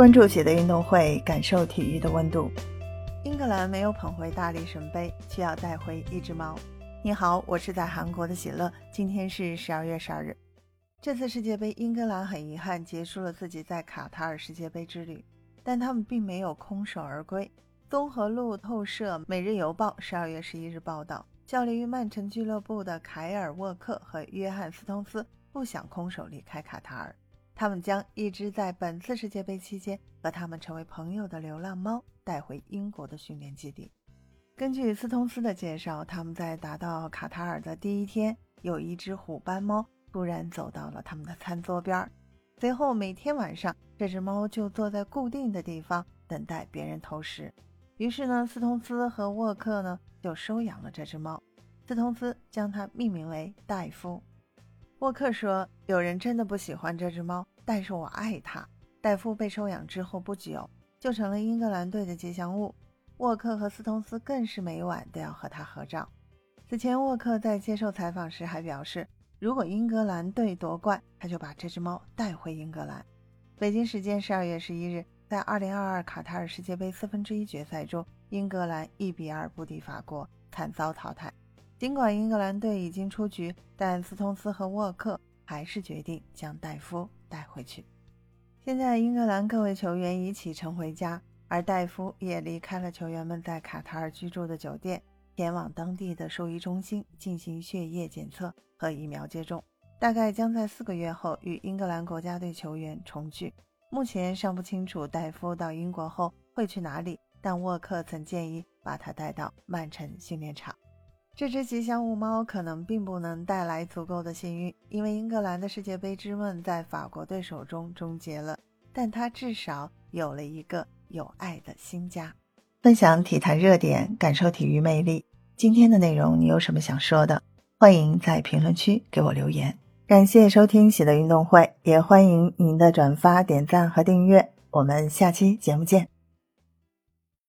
关注喜的运动会，感受体育的温度。英格兰没有捧回大力神杯，却要带回一只猫。你好，我是在韩国的喜乐。今天是十二月十二日。这次世界杯，英格兰很遗憾结束了自己在卡塔尔世界杯之旅，但他们并没有空手而归。综合路透社、每日邮报十二月十一日报道，效力于曼城俱乐部的凯尔沃克和约翰斯通斯不想空手离开卡塔尔。他们将一只在本次世界杯期间和他们成为朋友的流浪猫带回英国的训练基地。根据斯通斯的介绍，他们在达到卡塔尔的第一天，有一只虎斑猫突然走到了他们的餐桌边儿随后每天晚上，这只猫就坐在固定的地方等待别人投食。于是呢，斯通斯和沃克呢就收养了这只猫。斯通斯将它命名为戴夫。沃克说：“有人真的不喜欢这只猫，但是我爱它。”戴夫被收养之后不久，就成了英格兰队的吉祥物。沃克和斯通斯更是每晚都要和他合照。此前，沃克在接受采访时还表示，如果英格兰队夺冠，他就把这只猫带回英格兰。北京时间十二月十一日，在二零二二卡塔尔世界杯四分之一决赛中，英格兰一比二不敌法国，惨遭淘汰。尽管英格兰队已经出局，但斯通斯和沃克还是决定将戴夫带回去。现在，英格兰各位球员已启程回家，而戴夫也离开了球员们在卡塔尔居住的酒店，前往当地的兽医中心进行血液检测和疫苗接种。大概将在四个月后与英格兰国家队球员重聚。目前尚不清楚戴夫到英国后会去哪里，但沃克曾建议把他带到曼城训练场。这只吉祥物猫可能并不能带来足够的幸运，因为英格兰的世界杯之梦在法国队手中终结了。但它至少有了一个有爱的新家。分享体坛热点，感受体育魅力。今天的内容你有什么想说的？欢迎在评论区给我留言。感谢收听喜乐运动会，也欢迎您的转发、点赞和订阅。我们下期节目见。